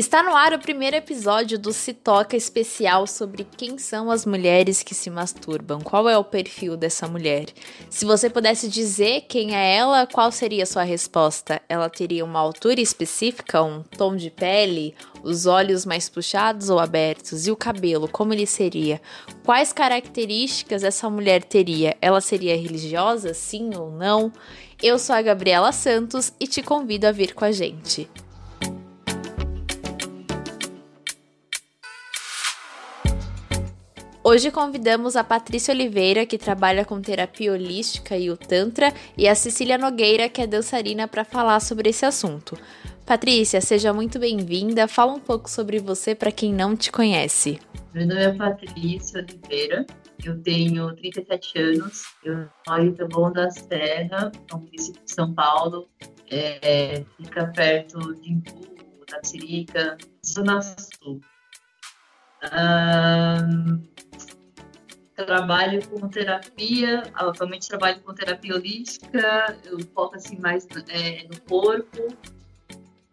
Está no ar o primeiro episódio do Se Toca especial sobre quem são as mulheres que se masturbam, qual é o perfil dessa mulher. Se você pudesse dizer quem é ela, qual seria a sua resposta? Ela teria uma altura específica, um tom de pele, os olhos mais puxados ou abertos e o cabelo, como ele seria? Quais características essa mulher teria? Ela seria religiosa, sim ou não? Eu sou a Gabriela Santos e te convido a vir com a gente. Hoje convidamos a Patrícia Oliveira, que trabalha com terapia holística e o Tantra, e a Cecília Nogueira, que é dançarina, para falar sobre esse assunto. Patrícia, seja muito bem-vinda. Fala um pouco sobre você para quem não te conhece. Meu nome é Patrícia Oliveira, eu tenho 37 anos, eu moro em Taboão da Serra, no município de São Paulo, é, fica perto de Imbu, da Sirica, Zona Sul. Um, trabalho com terapia, atualmente trabalho com terapia holística, eu foco assim mais é, no corpo.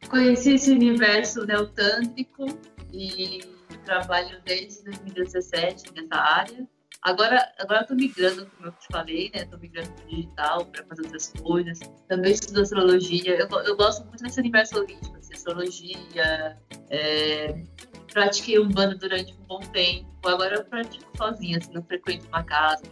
Conheci esse universo neotântrico e trabalho desde 2017 nessa área. Agora, agora estou migrando, como eu te falei, né? Estou migrando para o digital para fazer outras coisas. Também estudo astrologia. Eu, eu gosto muito desse universo holístico, assim, astrologia, é, pratiquei Umbanda durante um bom tempo. Agora eu pratico sozinha, assim, não frequento uma casa.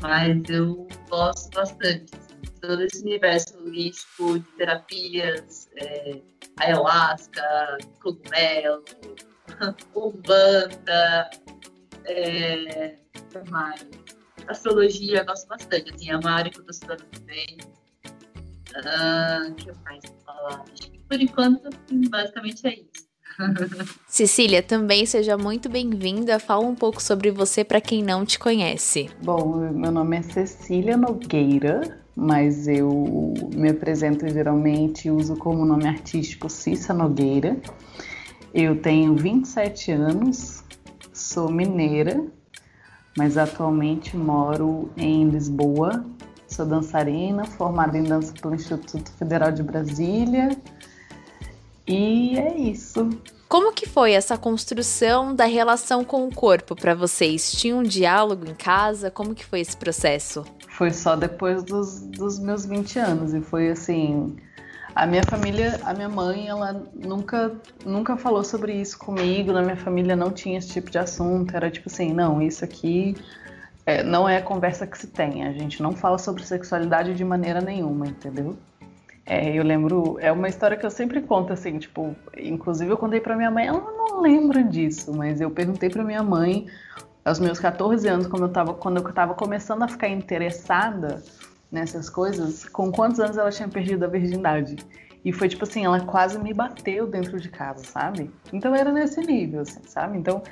Mas eu gosto bastante. Assim, todo esse universo holístico de terapias, é, ayahuasca, cogumelo, Umbanda, é, mais? Astrologia, gosto bastante. Assim, é uma área que eu estou estudando também. O uh, que mais falar? Acho que por enquanto, basicamente é isso. Cecília, também seja muito bem-vinda. Fala um pouco sobre você para quem não te conhece. Bom, meu nome é Cecília Nogueira, mas eu me apresento geralmente uso como nome artístico Cissa Nogueira. Eu tenho 27 anos, sou mineira, mas atualmente moro em Lisboa. Sou dançarina, formada em dança pelo Instituto Federal de Brasília e é isso. Como que foi essa construção da relação com o corpo para vocês? Tinha um diálogo em casa? Como que foi esse processo? Foi só depois dos, dos meus 20 anos e foi assim, a minha família, a minha mãe, ela nunca, nunca falou sobre isso comigo. Na minha família não tinha esse tipo de assunto. Era tipo assim, não, isso aqui é, não é a conversa que se tem. A gente não fala sobre sexualidade de maneira nenhuma, entendeu? É, eu lembro, é uma história que eu sempre conto assim, tipo, inclusive eu contei para minha mãe, ela não lembra disso, mas eu perguntei para minha mãe aos meus 14 anos, quando eu tava, quando eu tava começando a ficar interessada nessas coisas, com quantos anos ela tinha perdido a virgindade. E foi tipo assim, ela quase me bateu dentro de casa, sabe? Então era nesse nível, assim, sabe? Então,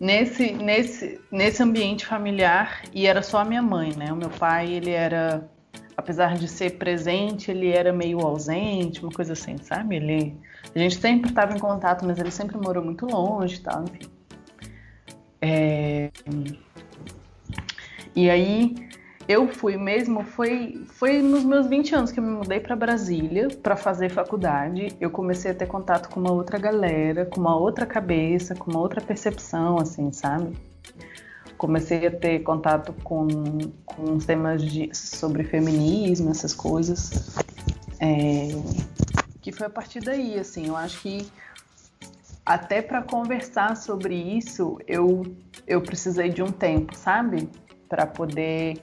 nesse, nesse, nesse ambiente familiar, e era só a minha mãe, né? O meu pai, ele era apesar de ser presente, ele era meio ausente, uma coisa assim, sabe? Ele, a gente sempre estava em contato, mas ele sempre morou muito longe e tal, enfim. É... E aí eu fui mesmo, foi, foi nos meus 20 anos que eu me mudei para Brasília para fazer faculdade. Eu comecei a ter contato com uma outra galera, com uma outra cabeça, com uma outra percepção, assim, sabe? comecei a ter contato com, com temas de, sobre feminismo, essas coisas. É, que foi a partir daí, assim, eu acho que até para conversar sobre isso, eu, eu precisei de um tempo, sabe? Para poder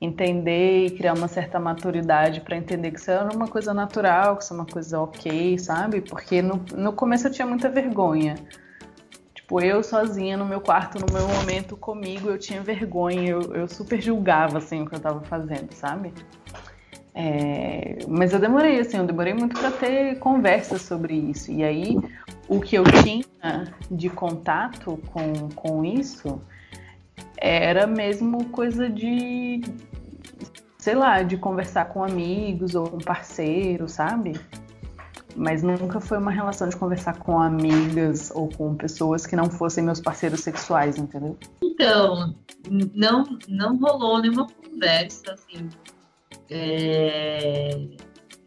entender e criar uma certa maturidade para entender que isso era uma coisa natural, que isso é uma coisa ok, sabe? Porque no, no começo eu tinha muita vergonha Tipo, eu sozinha no meu quarto, no meu momento comigo, eu tinha vergonha, eu, eu super julgava, assim, o que eu tava fazendo, sabe? É, mas eu demorei, assim, eu demorei muito para ter conversas sobre isso. E aí, o que eu tinha de contato com, com isso era mesmo coisa de, sei lá, de conversar com amigos ou com parceiros, sabe? mas nunca foi uma relação de conversar com amigas ou com pessoas que não fossem meus parceiros sexuais, entendeu? Então, não, não rolou nenhuma conversa, assim, é,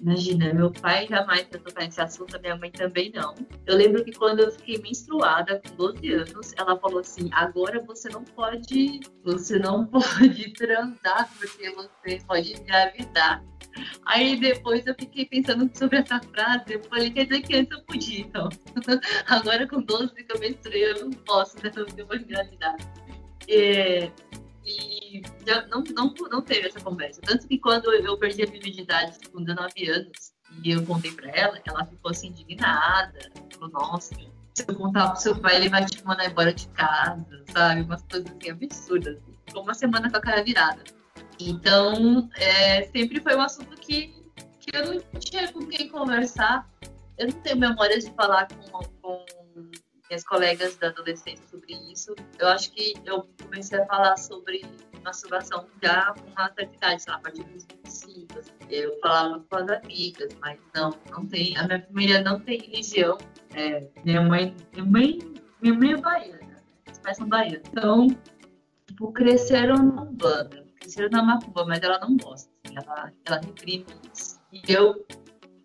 Imagina, meu pai jamais ia tocar nesse assunto, a minha mãe também não. Eu lembro que quando eu fiquei menstruada com 12 anos, ela falou assim: agora você não pode, você não pode transar porque você pode engravidar. Aí depois eu fiquei pensando sobre essa frase, eu falei, quer dizer que antes eu podia, então. Agora com 12 que eu menstruei, eu não posso, né? Eu vou engravidar. É, já não, não, não teve essa conversa. Tanto que quando eu perdi a minha virgindade com 19 anos e eu contei pra ela, ela ficou assim indignada. Falou, nossa, se eu contar pro seu pai, ele vai te mandar embora de casa, sabe? Umas coisas assim absurdas. Ficou uma semana com a cara virada. Então, é, sempre foi um assunto que, que eu não tinha com quem conversar. Eu não tenho memórias de falar com, com minhas colegas da adolescência sobre isso. Eu acho que eu comecei a falar sobre masturbação já com uma certa idade, sei lá, a partir dos 25. Assim. Eu falava com as amigas, mas não, não tem. A minha família não tem religião. É, minha mãe, minha mãe, minha mãe é baiana, né? meus pais são baianos. Então, tipo, cresceram na Umbanda, cresceram na Macumba, mas ela não gosta, assim, ela, ela reprime isso. E eu,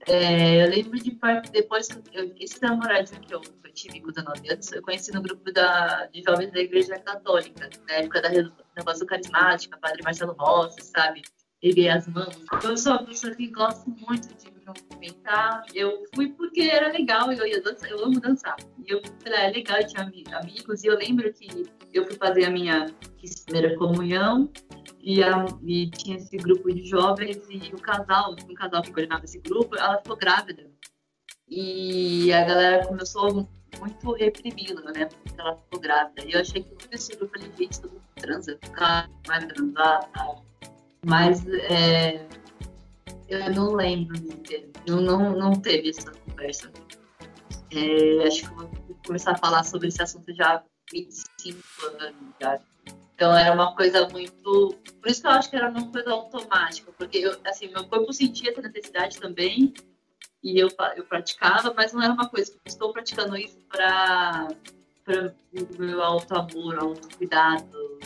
é, eu lembro de parte, depois que eu, esse namoradinho que eu tive com 19 anos, eu conheci no grupo da, de jovens da Igreja Católica, na época da renovação carismática, Padre Marcelo Rossi, sabe? Erguei as mãos. Eu sou uma pessoa que gosto muito de me movimentar. Eu fui porque era legal, eu ia dançar, eu amo dançar. E eu falei, é legal, eu tinha amigos, e eu lembro que eu fui fazer a minha primeira comunhão, e, a, e, tinha esse grupo de jovens e o casal, um casal que coordenava esse grupo, ela ficou grávida. E a galera começou muito reprimindo, né? Porque ela ficou grávida. E eu achei que muito absurdo. Eu falei, gente, todo mundo transa, ficar mais transar, tal. Mas é, eu não lembro. Não, não, não teve essa conversa. É, acho que vou começar a falar sobre esse assunto já há 25 anos. Já. Então era uma coisa muito. Por isso que eu acho que era uma coisa automática, porque eu, assim, meu corpo sentia essa necessidade também, e eu, eu praticava, mas não era uma coisa que estou praticando isso para o meu auto-amor, auto-cuidado.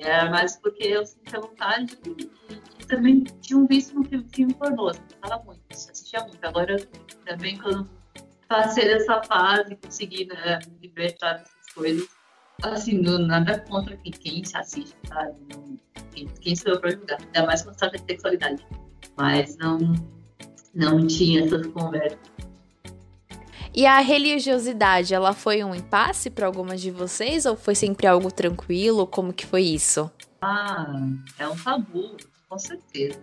Era mais porque eu sentia vontade e, e, também tinha um vício no filme, filme pornô, gostava muito, assistia muito. Agora, também quando passei dessa fase, consegui né, me libertar dessas coisas, assim, não, nada contra quem, quem se assiste, sabe? Não, quem, quem sou eu para julgar, ainda mais trata de sexualidade. Mas não não tinha essas conversas. E a religiosidade, ela foi um impasse para algumas de vocês ou foi sempre algo tranquilo? Como que foi isso? Ah, é um tabu, com certeza.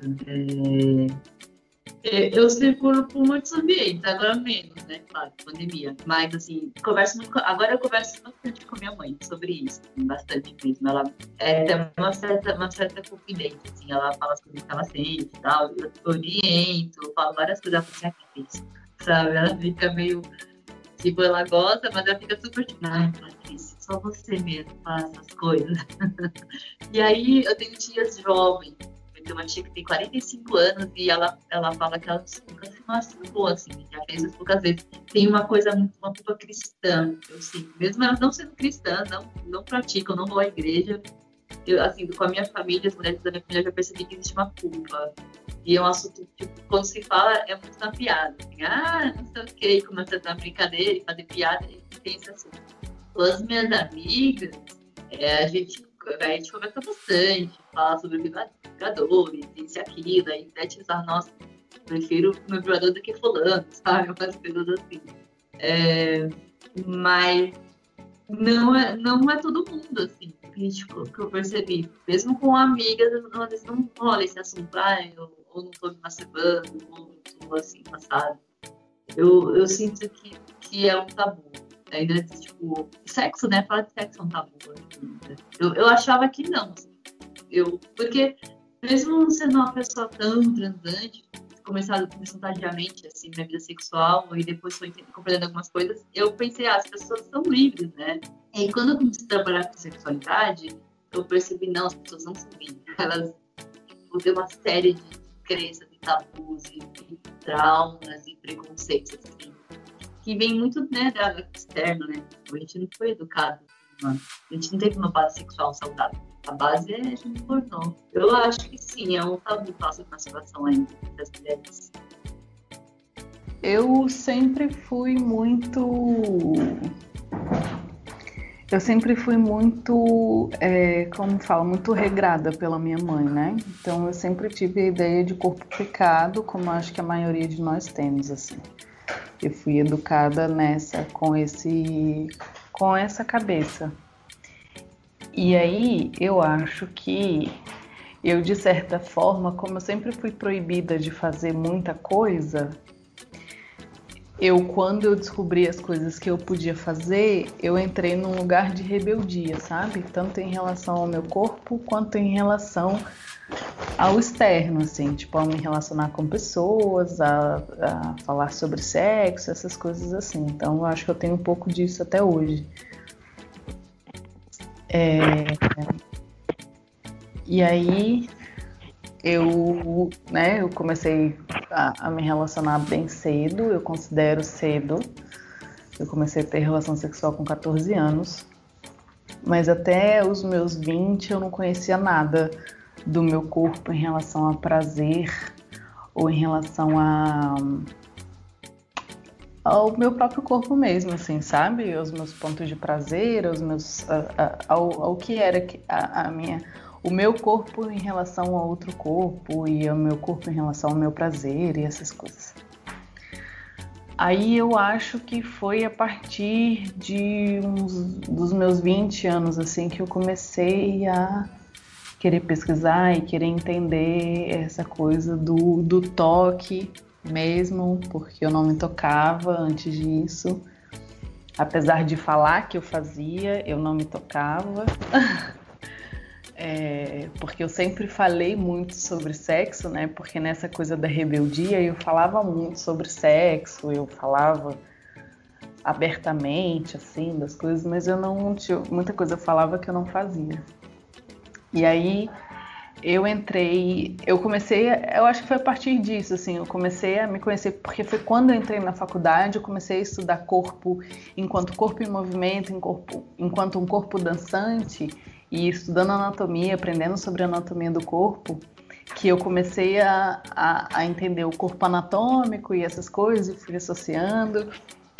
É... Eu circulo por muitos ambientes, agora menos, né? Claro, pandemia. Mas, assim, converso muito. Agora eu converso bastante com minha mãe sobre isso, bastante mesmo. Ela é, tem uma certa, uma certa confidência, assim. Ela fala sobre o que ela sente e tal. Eu oriento, falo várias coisas. Ela fala assim, sabe? Ela fica meio. Tipo, ela gosta, mas ela fica super tipo, ai, Patrícia, só você mesmo faz essas coisas. e aí eu tenho tias jovens tem uma tia que tem 45 anos e ela, ela fala que ela nunca se masturbou, assim, já fez isso poucas vezes. Tem uma coisa muito, uma culpa cristã, eu sinto. Mesmo ela não sendo cristã, não, não praticam, não vão à igreja. Eu, assim, com a minha família, as mulheres da minha família, já percebi que existe uma culpa. E é um assunto que, quando se fala, é muito na piada. Assim, ah, não sei o quê, começa a brincadeira e fazer piada, e tem esse assunto. Com as minhas amigas, é, a gente a gente conversa bastante, fala sobre vibradores, isso e aquilo, aí até te usar, nossa, prefiro meu vibrador do que fulano, sabe? Umas coisas assim. É, mas não é, não é todo mundo, assim, que, tipo, que eu percebi. Mesmo com amigas, às vezes não rola esse assunto, ah, eu ou não tô me masturbando, ou não tô assim, passado. Eu, eu sinto que, que é um tabu ainda, tipo, sexo, né? Falar de sexo é um tabu. Eu, eu achava que não. Assim. Eu, porque mesmo sendo uma pessoa tão transante, começado começando tardiamente, assim, minha vida sexual, e depois foi compreendendo algumas coisas, eu pensei, ah, as pessoas são livres, né? E quando eu comecei a trabalhar com sexualidade, eu percebi, não, as pessoas não são livres. Elas tipo, têm uma série de crenças, de tabus, e, e traumas e preconceitos, assim, que vem muito né, da externo, né? A gente não foi educado, a gente não teve uma base sexual saudável. A base é a gente pornô. Eu acho que sim, é um tabu fácil de masturbação ainda das mulheres. eu sempre fui muito. Eu sempre fui muito, é, como fala, muito regrada pela minha mãe, né? Então eu sempre tive a ideia de corpo pecado, como acho que a maioria de nós temos, assim. Eu fui educada nessa, com esse, com essa cabeça. E aí eu acho que eu, de certa forma, como eu sempre fui proibida de fazer muita coisa, eu, quando eu descobri as coisas que eu podia fazer, eu entrei num lugar de rebeldia, sabe? Tanto em relação ao meu corpo quanto em relação ao externo, assim, tipo, a me relacionar com pessoas, a, a falar sobre sexo, essas coisas assim. Então, eu acho que eu tenho um pouco disso até hoje. É... E aí, eu, né, eu comecei a, a, me relacionar bem cedo, eu considero cedo. Eu comecei a ter relação sexual com 14 anos, mas até os meus 20 eu não conhecia nada do meu corpo em relação a prazer ou em relação a ao meu próprio corpo mesmo, assim, sabe? Aos meus pontos de prazer, aos meus, a, a, ao, ao que era a, a minha o meu corpo em relação a outro corpo e o meu corpo em relação ao meu prazer e essas coisas. Aí eu acho que foi a partir de uns dos meus 20 anos assim que eu comecei a querer pesquisar e querer entender essa coisa do, do toque mesmo, porque eu não me tocava antes disso. Apesar de falar que eu fazia, eu não me tocava. É, porque eu sempre falei muito sobre sexo, né? Porque nessa coisa da rebeldia eu falava muito sobre sexo, eu falava abertamente, assim, das coisas, mas eu não tinha muita coisa eu falava que eu não fazia. E aí eu entrei, eu comecei, eu acho que foi a partir disso, assim, eu comecei a me conhecer, porque foi quando eu entrei na faculdade, eu comecei a estudar corpo enquanto corpo em movimento, enquanto um corpo dançante, e estudando anatomia, aprendendo sobre anatomia do corpo, que eu comecei a, a, a, entender o corpo anatômico e essas coisas, e fui associando,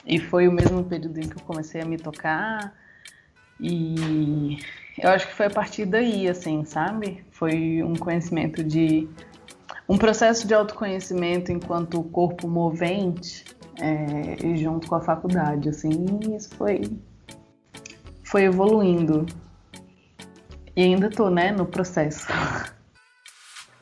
e foi o mesmo período em que eu comecei a me tocar, e eu acho que foi a partir daí, assim, sabe? Foi um conhecimento de. um processo de autoconhecimento enquanto corpo movente, é, junto com a faculdade, assim, isso foi, foi evoluindo e ainda tô, né, no processo.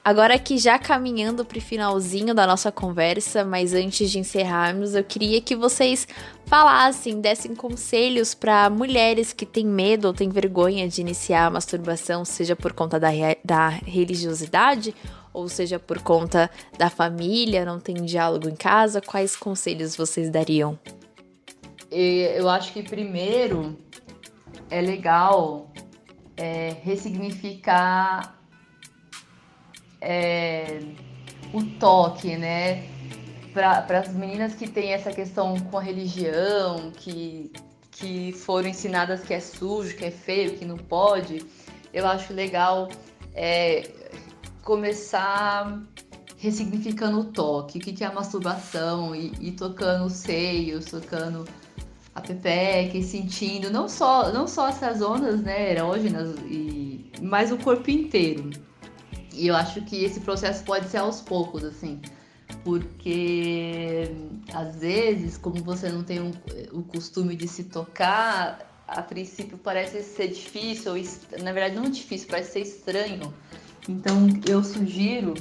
Agora que já caminhando para o finalzinho da nossa conversa, mas antes de encerrarmos, eu queria que vocês falassem, dessem conselhos para mulheres que têm medo ou têm vergonha de iniciar a masturbação, seja por conta da, da religiosidade ou seja por conta da família, não tem diálogo em casa. Quais conselhos vocês dariam? Eu acho que primeiro é legal é, ressignificar é, o toque, né? Para as meninas que têm essa questão com a religião, que, que foram ensinadas que é sujo, que é feio, que não pode, eu acho legal é, começar ressignificando o toque, o que é a masturbação, e, e tocando os seios, tocando a pepeca e sentindo não só, não só essas ondas né, erógenas, e, mas o corpo inteiro. E eu acho que esse processo pode ser aos poucos, assim, porque às vezes, como você não tem um, o costume de se tocar, a princípio parece ser difícil, ou, na verdade não difícil, parece ser estranho. Então eu sugiro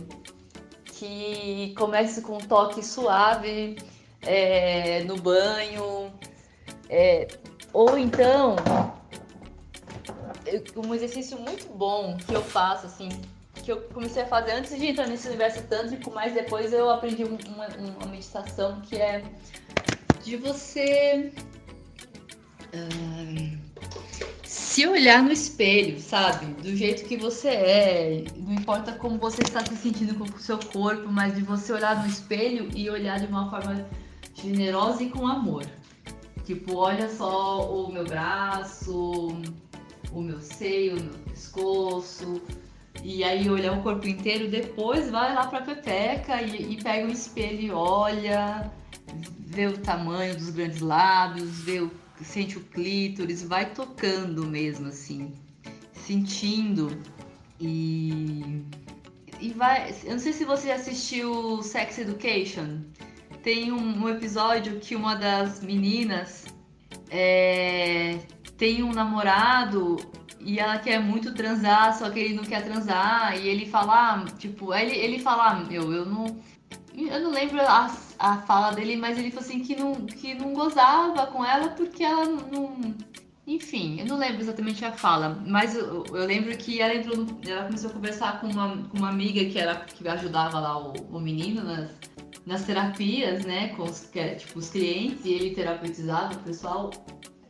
que comece com um toque suave é, no banho, é, ou então, um exercício muito bom que eu faço, assim, que eu comecei a fazer antes de entrar nesse universo tântrico, mas depois eu aprendi uma, uma meditação que é de você uh, se olhar no espelho, sabe? Do jeito que você é, não importa como você está se sentindo com o seu corpo, mas de você olhar no espelho e olhar de uma forma generosa e com amor. Tipo, olha só o meu braço, o meu seio, o meu pescoço. E aí olhar o corpo inteiro, depois vai lá pra pepeca e, e pega o espelho e olha. vê o tamanho dos grandes lábios, vê o, sente o clítoris, vai tocando mesmo, assim, sentindo e. E vai. Eu não sei se você assistiu Sex Education. Tem um, um episódio que uma das meninas é, tem um namorado e ela quer muito transar, só que ele não quer transar. E ele fala, tipo, ele, ele fala, meu, eu não. Eu não lembro a, a fala dele, mas ele falou assim que não, que não gozava com ela porque ela não. Enfim, eu não lembro exatamente a fala, mas eu, eu lembro que ela entrou ela começou a conversar com uma, com uma amiga que era que ajudava lá o, o menino nas, nas terapias, né, com os, tipo, os clientes, e ele terapeutizava o pessoal.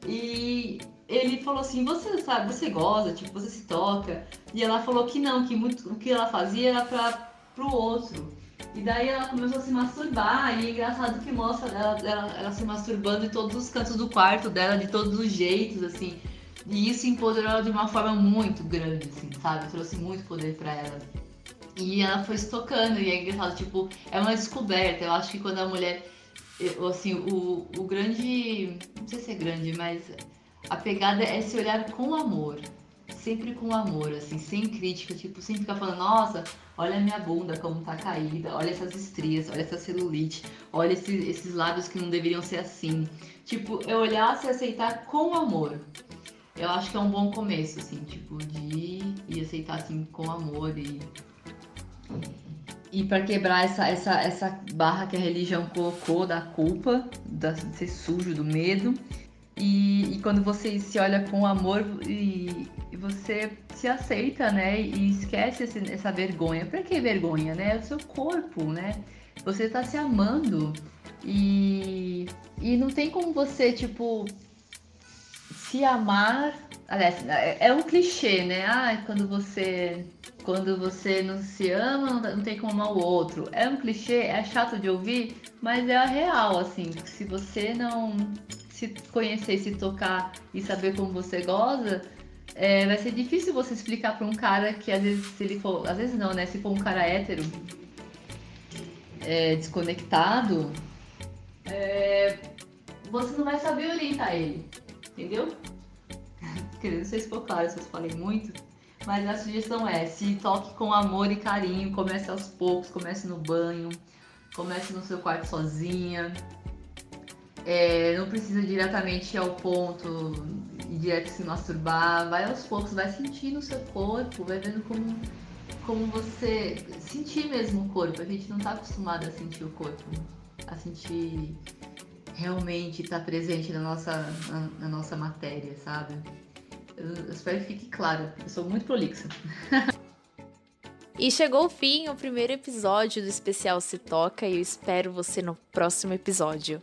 E ele falou assim: Você sabe, você goza, tipo, você se toca. E ela falou que não, que muito, o que ela fazia era pra, pro outro. E daí ela começou a se masturbar, e é engraçado que mostra ela, ela, ela se masturbando em todos os cantos do quarto dela, de todos os jeitos, assim. E isso empoderou ela de uma forma muito grande, assim, sabe? Trouxe muito poder para ela. E ela foi se tocando, e é engraçado, tipo, é uma descoberta. Eu acho que quando a mulher. Eu, assim, o, o grande. Não sei se é grande, mas a pegada é se olhar com amor. Sempre com amor, assim, sem crítica, tipo, sem ficar falando, nossa, olha a minha bunda como tá caída, olha essas estrias, olha essa celulite, olha esse, esses lábios que não deveriam ser assim. Tipo, eu olhar se aceitar com amor. Eu acho que é um bom começo, assim, tipo, de ir aceitar assim com amor e. E para quebrar essa, essa, essa barra que a religião colocou da culpa, da, de ser sujo, do medo, e, e, quando você se olha com amor e, e, você se aceita, né? E esquece esse, essa vergonha. Pra que vergonha, né? É o seu corpo, né? Você tá se amando e, e não tem como você, tipo, se amar. Aliás, é, é um clichê, né? Ah, quando você quando você não se ama, não tem como amar o outro. É um clichê, é chato de ouvir, mas é a real, assim. Se você não se conhecer, se tocar e saber como você goza, é, vai ser difícil você explicar para um cara que às vezes se ele for, às vezes não, né? Se for um cara hétero, é, desconectado, é, você não vai saber orientar ele, entendeu? Não sei se for claro, se eu falei muito, mas a sugestão é: se toque com amor e carinho, comece aos poucos, comece no banho, comece no seu quarto sozinha, é, não precisa diretamente ao ponto e direto se masturbar. Vai aos poucos, vai sentindo o seu corpo, vai vendo como, como você. Sentir mesmo o corpo. A gente não está acostumado a sentir o corpo, a sentir realmente estar tá presente na nossa, na, na, nossa matéria, sabe? Eu, espero que fique claro. Eu sou muito prolixa. E chegou o fim o primeiro episódio do especial Se Toca e eu espero você no próximo episódio.